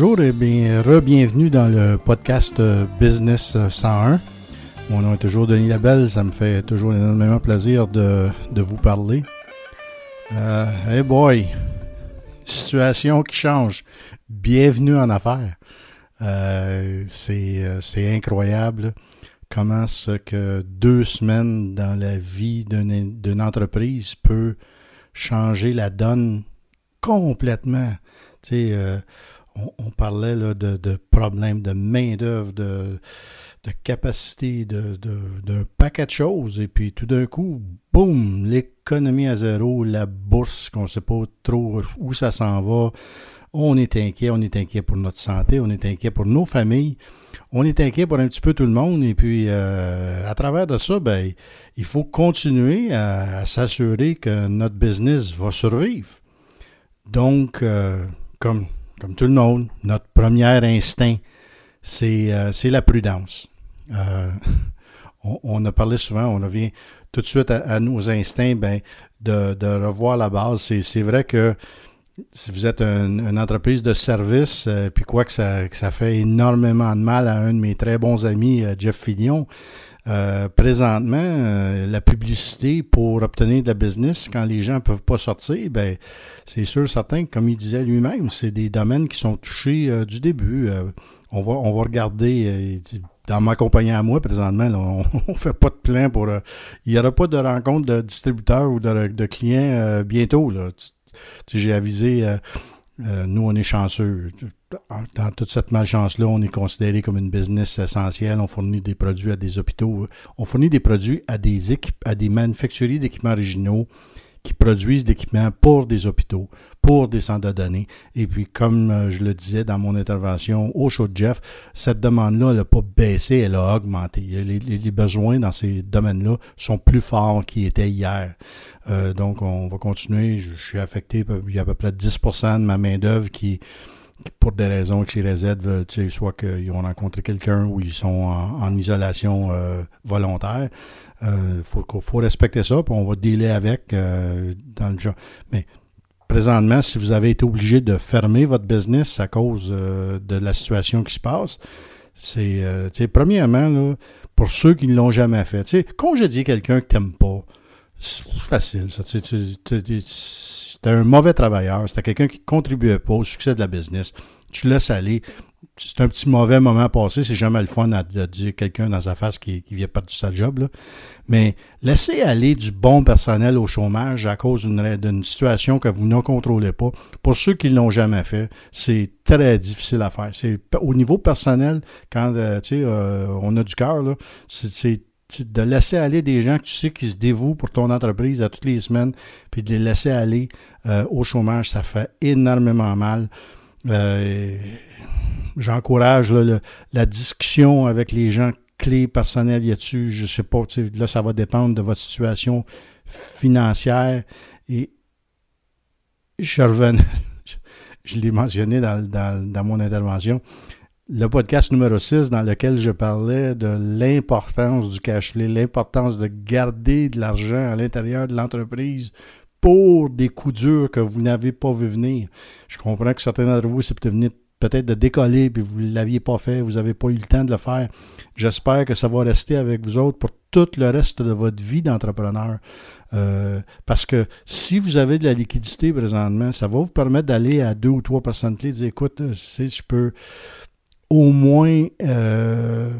Bonjour et bien, re-bienvenue dans le podcast euh, Business 101. Mon nom est toujours Denis Labelle, ça me fait toujours énormément plaisir de, vous parler. Euh, hey boy, situation qui change. Bienvenue en affaires. Euh, euh, c'est incroyable comment ce que deux semaines dans la vie d'une entreprise peut changer la donne complètement. Tu sais, euh, on, parlait de, problèmes de main-d'œuvre, de, de, capacité, d'un de, paquet de choses. Et puis tout d'un coup, boum, l'économie à zéro, la bourse, qu'on ne sait pas trop où ça s'en va. On est inquiet, on est inquiet pour notre santé, on est inquiet pour nos familles, on est inquiet pour un petit peu tout le monde. Et puis, euh, à travers de ça, ben, il faut continuer à, s'assurer que notre business va survivre. Donc, euh, comme comme tout le monde, notre premier instinct, c'est euh, la prudence. Euh, on, a parlé souvent, on revient tout de suite à, nos instincts ben, de, de, revoir la base. C'est vrai que si vous êtes une entreprise de service, euh, puis quoi que ça, que ça fait énormément de mal à un de mes très bons amis, Jeff Fillion, euh, présentement, euh, la publicité pour obtenir de la business, quand les gens ne peuvent pas sortir, ben, c'est sûr, certain comme il disait lui-même, c'est des domaines qui sont touchés euh, du début. on, va, on va regarder, dans ma compagnie à moi, présentement, on ne fait pas de plan pour... il n'y aura pas de rencontre de distributeurs ou de, de clients bientôt. J'ai avisé euh, nous, on est chanceux. Dans toute cette malchance-là, on est considéré comme une business essentielle. On fournit des produits à des hôpitaux. On fournit des produits à des équipes, à des manufacturiers d'équipements originaux qui produisent d'équipements pour des hôpitaux, pour des centres de données. Et puis, comme euh, je le disais dans mon intervention au show de Jeff, cette demande-là, n'a pas baissé, elle a augmenté. Les, besoins dans ces domaines-là sont plus forts qu'ils étaient hier. Euh, donc, on va continuer. Je, suis affecté, il y a à peu près 10% de ma main-d'œuvre qui pour des raisons XYZ, soit qu'ils ont rencontré quelqu'un ou ils sont en, isolation euh, volontaire. Il euh, faut, respecter ça, puis on va dealer avec euh, dans le genre. Mais présentement, si vous avez été obligé de fermer votre business à cause de la situation qui se passe, c'est, premièrement, là, pour ceux qui ne l'ont jamais fait, tu sais, congédier quelqu'un que tu n'aimes pas, c'est facile. Ça, c'était un mauvais travailleur, c'était quelqu'un qui ne contribuait pas au succès de la business. Tu laisses aller c'est un petit mauvais moment passé. C'est jamais le fun à, dire quelqu'un dans sa face qui, vient perdre sa job. Là. Mais laissez aller du bon personnel au chômage à cause d'une situation que vous ne contrôlez pas. Pour ceux qui ne l'ont jamais fait, c'est très difficile à faire. Au niveau personnel, quand euh, euh, on a du cœur, c'est de laisser aller des gens que tu sais qui se dévouent pour ton entreprise à toutes les semaines, puis de les laisser aller euh, au chômage, ça fait énormément mal. Euh, j'encourage la discussion avec les gens clés personnels y a-tu, je sais pas, là, ça va dépendre de votre situation financière. Et je revenais, je l'ai mentionné dans, mon intervention, le podcast numéro 6 dans lequel je parlais de l'importance du cash flow, l'importance de garder de l'argent à l'intérieur de l'entreprise pour des coups durs que vous n'avez pas vu venir. Je comprends que certains d'entre vous, c'est peut-être peut-être de décoller, puis vous ne l'aviez pas fait, vous n'avez pas eu le temps de le faire. J'espère que ça va rester avec vous autres pour tout le reste de votre vie d'entrepreneur. Euh, parce que si vous avez de la liquidité présentement, ça va vous permettre d'aller à deux ou trois personnes clés et dire, écoute, euh, si je peux au moins euh,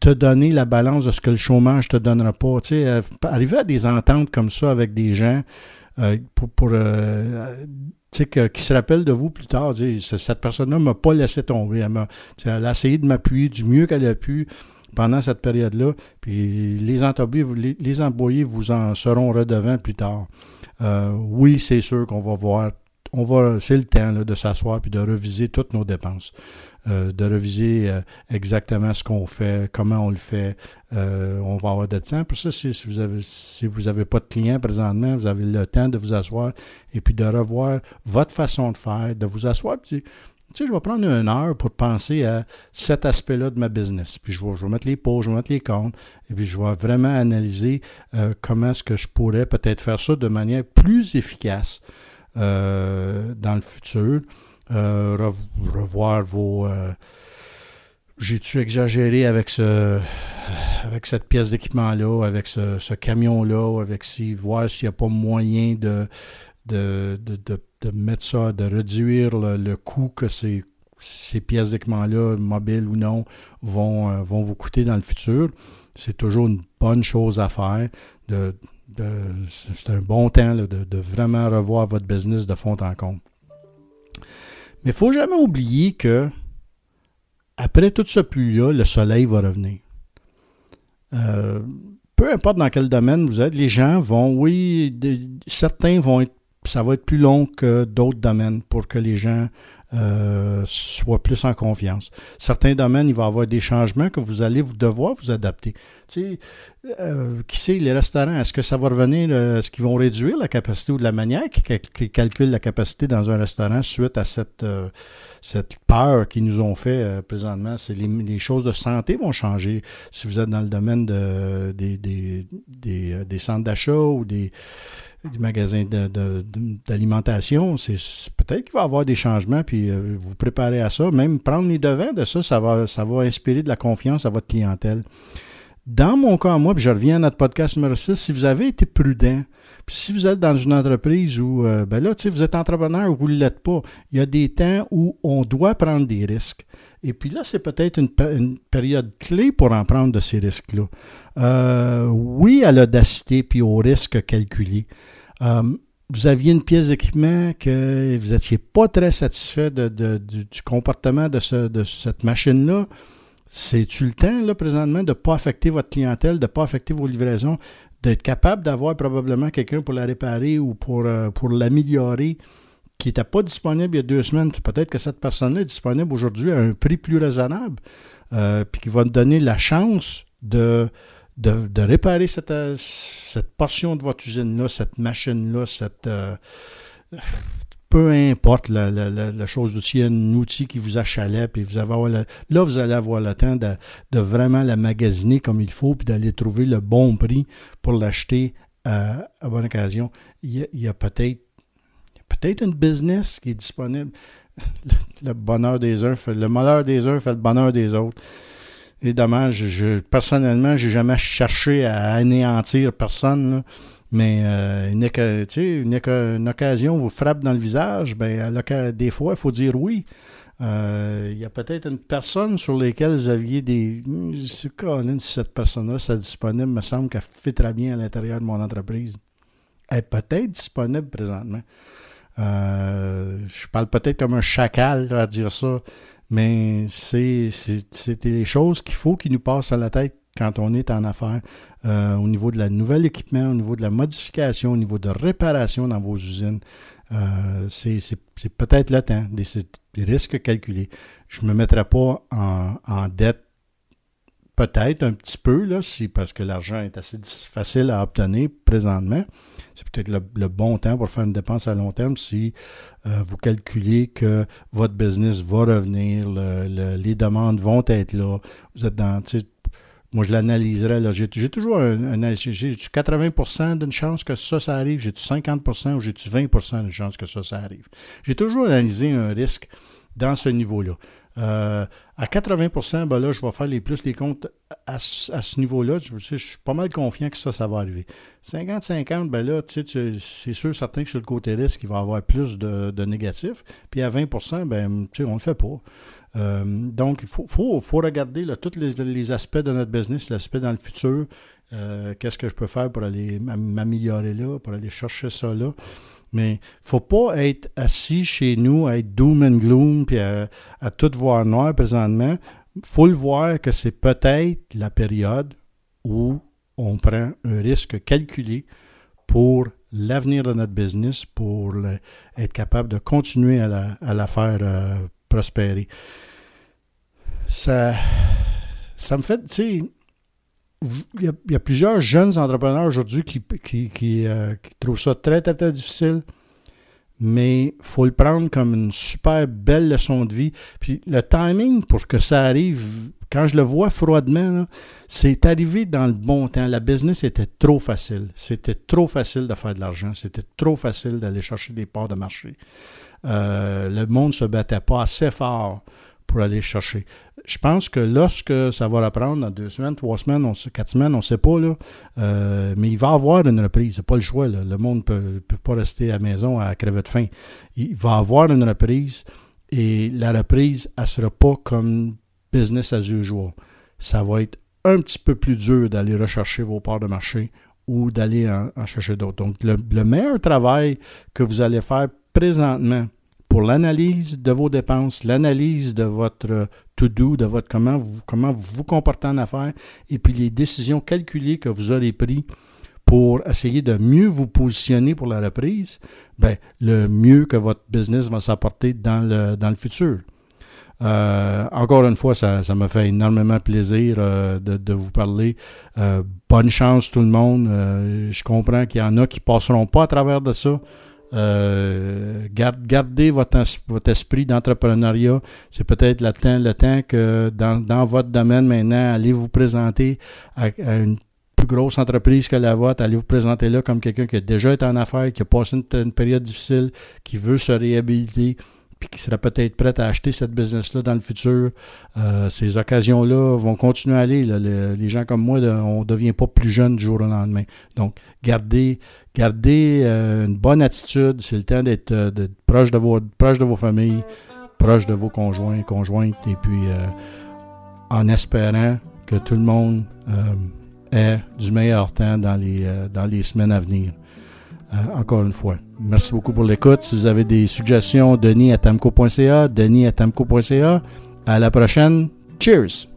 te donner la balance de ce que le chômage te donnera pas. Tu sais, arriver à des ententes comme ça avec des gens pour, pour qui se rappelle de vous plus tard, cette personne-là ne m'a pas laissé tomber. Elle, a, elle a essayé de m'appuyer du mieux qu'elle a pu pendant cette période-là. Puis les employés, les, employés vous en seront redevants plus tard. Euh, oui, c'est sûr qu'on va voir on va, c'est le temps de s'asseoir puis de reviser toutes nos dépenses, euh, de reviser euh, exactement ce qu'on fait, comment on le fait. Euh, on va avoir de temps. Pour ça, si, vous avez si vous n'avez pas de clients présentement, vous avez le temps de vous asseoir et puis de revoir votre façon de faire, de vous asseoir. Tu sais, je vais prendre une heure pour penser à cet aspect-là de ma business. Puis je vais, je vais mettre les pots, je vais mettre les comptes, et puis je vais vraiment analyser comment est-ce que je pourrais peut-être faire ça de manière plus efficace. Euh, dans le futur. Revoir vos... J'ai-tu exagéré avec ce avec cette pièce d'équipement-là, avec ce, camion-là, avec si, voir s'il n'y a pas moyen de, de, mettre ça, de réduire le, coût que ces, ces pièces d'équipement-là, mobiles ou non, vont, euh, vont vous coûter dans le futur. C'est toujours une bonne chose à faire. De, c'est un bon temps de, vraiment revoir votre business de fond en comble. Mais il faut jamais oublier que après tout ce pluie-là, le soleil va revenir. Euh, peu importe dans quel domaine vous êtes, les gens vont, oui, certains vont être, ça va être plus long que d'autres domaines pour que les gens euh, soient plus en confiance. Certains domaines, il va y avoir des changements que vous allez vous devoir vous adapter. Tu sais, euh, qui sait, les restaurants, est-ce que ça va revenir, est-ce qu'ils vont réduire la capacité ou de la manière qu'ils calculent la capacité dans un restaurant suite à cette cette peur qu'ils nous ont fait euh, présentement, c'est les, choses de santé vont changer. Si vous êtes dans le domaine de, des, des, euh, des centres d'achat ou des, des magasins d'alimentation, c'est peut-être qu'il va y avoir des changements, puis euh, vous préparez à ça. Même prendre les devants de ça, ça va, ça va inspirer de la confiance à votre clientèle. Dans mon cas, moi, puis je reviens à notre podcast numéro 6, si vous avez été prudent, si vous êtes dans une entreprise où, euh, ben là, vous êtes entrepreneur ou vous ne l'êtes pas, il y a des temps où on doit prendre des risques. Et puis là, c'est peut-être une, période clé pour en prendre de ces risques-là. Euh, oui, à l'audacité puis au risque calculé. Euh, vous aviez une pièce d'équipement que vous n'étiez pas très satisfait du, comportement de, de cette machine-là. C'est-tu le temps, là, présentement, de ne pas affecter votre clientèle, de ne pas affecter vos livraisons? d'être capable d'avoir probablement quelqu'un pour la réparer ou pour, euh, pour l'améliorer qui n'était pas disponible il y a deux semaines? Peut-être que cette personne-là est disponible aujourd'hui à un prix plus raisonnable, euh, puis qui va te donner la chance de, de, réparer cette, euh, cette portion de votre usine-là, cette machine-là, cette peu importe la, chose d'outil, un outil qui vous achalet, puis vous avez là, vous allez avoir le temps de, vraiment la magasiner comme il faut, puis d'aller trouver le bon prix pour l'acheter à bonne occasion. Il y a, peut-être peut-être une business qui est disponible. Le, bonheur des uns fait le malheur des uns fait le bonheur des autres. Et dommage, je, personnellement, j'ai jamais cherché à anéantir personne. Mais euh, une, occasion vous frappe dans le visage, ben, des fois, il faut dire oui. Euh, il y a peut-être une personne sur laquelle vous aviez des. C'est si cette personne-là est disponible, me semble qu'elle fait très bien à l'intérieur de mon entreprise. Elle est peut-être disponible présentement. Euh, je parle peut-être comme un chacal à dire ça, mais c'est les choses qu'il faut qui nous passent à la tête quand on est en affaires, euh, au niveau de la nouvel équipement, au niveau de la modification, au niveau de réparation dans vos usines. Euh, c'est peut-être le temps, des, des, risques calculés. Je ne me mettrai pas en, dette peut-être un petit peu, là, si, parce que l'argent est assez facile à obtenir présentement. C'est peut-être le, bon temps pour faire une dépense à long terme si euh, vous calculez que votre business va revenir, les demandes vont être là. Vous êtes dans, moi, je l'analyserais. J'ai toujours un, j'ai 80% d'une chance que ça, ça arrive. J'ai-tu 50% ou j'ai-tu 20% d'une chance que ça, ça arrive. J'ai toujours analysé un risque dans ce niveau-là. Euh, à 80% ben là, je vais faire les plus les comptes à, ce niveau-là. Je, suis pas mal confiant que ça, ça va arriver. 50-50, ben là, c'est sûr, certain que sur le côté risque, il va y avoir plus de, de négatifs. Puis à 20 ben, tu sais, on ne le fait pas. Euh, donc, il faut, regarder tous les, aspects de notre business, l'aspect dans le futur. Euh, qu'est-ce que je peux faire pour aller m'améliorer là, pour aller chercher ça là. Mais il ne faut pas être assis chez nous à être doom and gloom puis à, tout voir noir présentement. Il faut le voir que c'est peut-être la période où on prend un risque calculé pour l'avenir de notre business, pour être capable de continuer à la, faire euh, prospérer. Ça, ça me fait, tu sais, il y, a, plusieurs jeunes entrepreneurs aujourd'hui qui, qui, euh, trouvent ça très, très, très difficile, mais il faut le prendre comme une super belle leçon de vie. Puis le timing pour que ça arrive, quand je le vois froidement, c'est arrivé dans le bon temps. La business était trop facile. C'était trop facile de faire de l'argent. C'était trop facile d'aller chercher des parts de marché. le monde ne se battait pas assez fort pour aller chercher. Je pense que lorsque ça va reprendre dans deux semaines, trois semaines, on, quatre semaines, on ne sait pas, là, euh, mais il va y avoir une reprise. C'est pas le choix. Le monde ne peut, pas rester à la maison à crever de faim. Il va y avoir une reprise et la reprise, elle ne sera pas comme business as usual. Ça va être un petit peu plus dur d'aller rechercher vos parts de marché ou d'aller en, chercher d'autres. Donc, le meilleur travail que vous allez faire présentement, pour l'analyse de vos dépenses, l'analyse de votre to-do, de votre comment vous, comment vous comportez en affaires, et puis les décisions calculées que vous aurez prises pour essayer de mieux vous positionner pour la reprise, ben, le mieux que votre business va s'apporter dans le, dans le futur. Euh, encore une fois, ça, ça me fait énormément plaisir euh, de, vous parler. Euh, bonne chance tout le monde. je comprends qu'il y en a qui passeront pas à travers de ça. Euh, gardez votre, esprit d'entrepreneuriat. C'est peut-être le temps, le temps que dans, votre domaine maintenant, allez vous présenter à, une plus grosse entreprise que la vôtre, allez vous présenter là comme quelqu'un qui a déjà été en affaires, qui a passé une période difficile, qui veut se réhabiliter puis qui sera peut-être prête à acheter cette business-là dans le futur. Euh, ces occasions-là vont continuer à aller. les gens comme moi, on ne devient pas plus jeune du jour au lendemain. Donc, gardez, gardez euh, une bonne attitude. C'est le temps d'être euh, proche, de vos, proche de vos familles, proche de vos conjoints, conjointes, et puis en espérant que tout le monde ait du meilleur temps dans les, dans les semaines à venir. Euh, encore une fois. Merci beaucoup pour l'écoute. Si vous avez des suggestions, denis à tamco.ca, denis à tamco.ca. À la prochaine. Cheers!